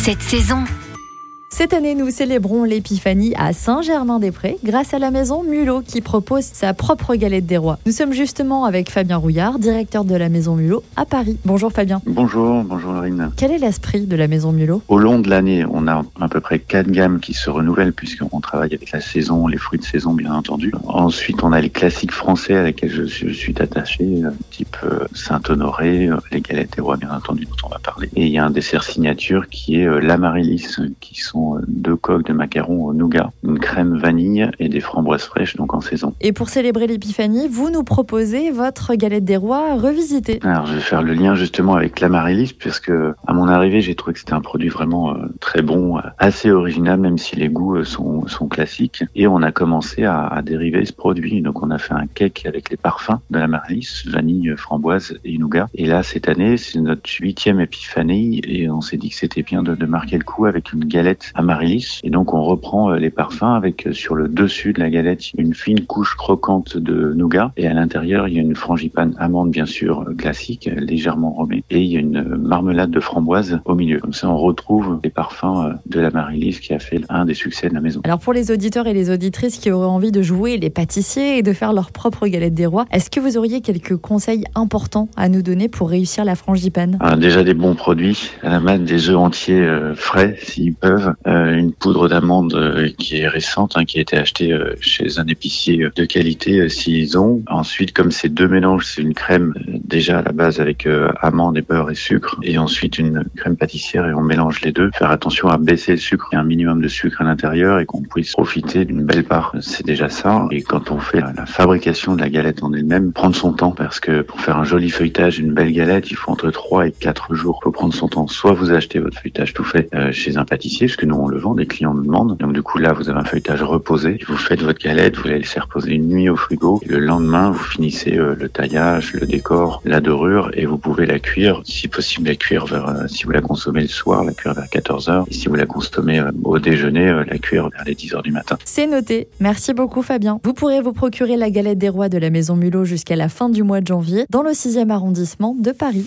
cette saison. Cette année, nous célébrons l'épiphanie à Saint-Germain-des-Prés grâce à la maison Mulot qui propose sa propre galette des rois. Nous sommes justement avec Fabien Rouillard, directeur de la maison Mulot à Paris. Bonjour Fabien. Bonjour, bonjour Laurine. Quel est l'esprit de la maison Mulot? Au long de l'année, on a à peu près quatre gammes qui se renouvellent puisqu'on travaille avec la saison, les fruits de saison bien entendu. Ensuite, on a les classiques français à lesquels je, je suis attaché, euh, type euh, Saint-Honoré, euh, les galettes des rois bien entendu dont on va parler. Et il y a un dessert signature qui est l'amaryllis, qui sont deux coques de macarons au nougat, une crème vanille et des framboises fraîches donc en saison. Et pour célébrer l'épiphanie, vous nous proposez votre galette des rois revisitée. Alors je vais faire le lien justement avec l'amaryllis puisque à mon arrivée j'ai trouvé que c'était un produit vraiment euh, très bon, euh, assez original même si les goûts euh, sont, sont classiques et on a commencé à, à dériver ce produit donc on a fait un cake avec les parfums de l'amaryllis, vanille, framboise et nougat et là cette année c'est notre huitième épiphanie et on s'est dit que c'était bien de, de marquer le coup avec une galette amaryllis et donc on reprend euh, les parfums avec euh, sur le dessus de la galette une fine couche croquante de nougat. Et à l'intérieur il y a une frangipane amande bien sûr euh, classique légèrement romée et il y a une marmelade de framboise au milieu. Comme ça on retrouve les parfums de l'amaryllis qui a fait un des succès de la maison. Alors pour les auditeurs et les auditrices qui auraient envie de jouer les pâtissiers et de faire leur propre galette des rois, est-ce que vous auriez quelques conseils importants à nous donner pour réussir la frangipane? Ah, déjà des bons produits à la main des œufs entiers euh, frais s'ils peuvent une poudre d'amande euh, qui est récente hein, qui a été achetée euh, chez un épicier euh, de qualité euh, s'ils ont. Ensuite comme ces deux mélanges c'est une crème euh, déjà à la base avec euh, amande et beurre et sucre et ensuite une crème pâtissière et on mélange les deux. Faire attention à baisser le sucre. Il y a un minimum de sucre à l'intérieur et qu'on puisse profiter d'une belle part. C'est déjà ça. Et quand on fait la, fabrication de la galette en elle-même prendre son temps parce que pour faire un joli feuilletage une belle galette il faut entre 3 et 4 jours faut prendre son temps. Soit vous achetez votre feuilletage tout fait euh, chez un pâtissier parce on le vend des clients nous demandent donc du coup là vous avez un feuilletage reposé vous faites votre galette vous la laissez reposer une nuit au frigo le lendemain vous finissez euh, le taillage le décor la dorure et vous pouvez la cuire si possible la cuire vers euh, si vous la consommez le soir la cuire vers 14 heures et si vous la consommez euh, au déjeuner la cuire vers les 10 heures du matin C'est noté. Merci beaucoup Fabien. Vous pourrez vous procurer la galette des rois de la maison Mulot jusqu'à la fin du mois de janvier dans le 6e arrondissement de Paris.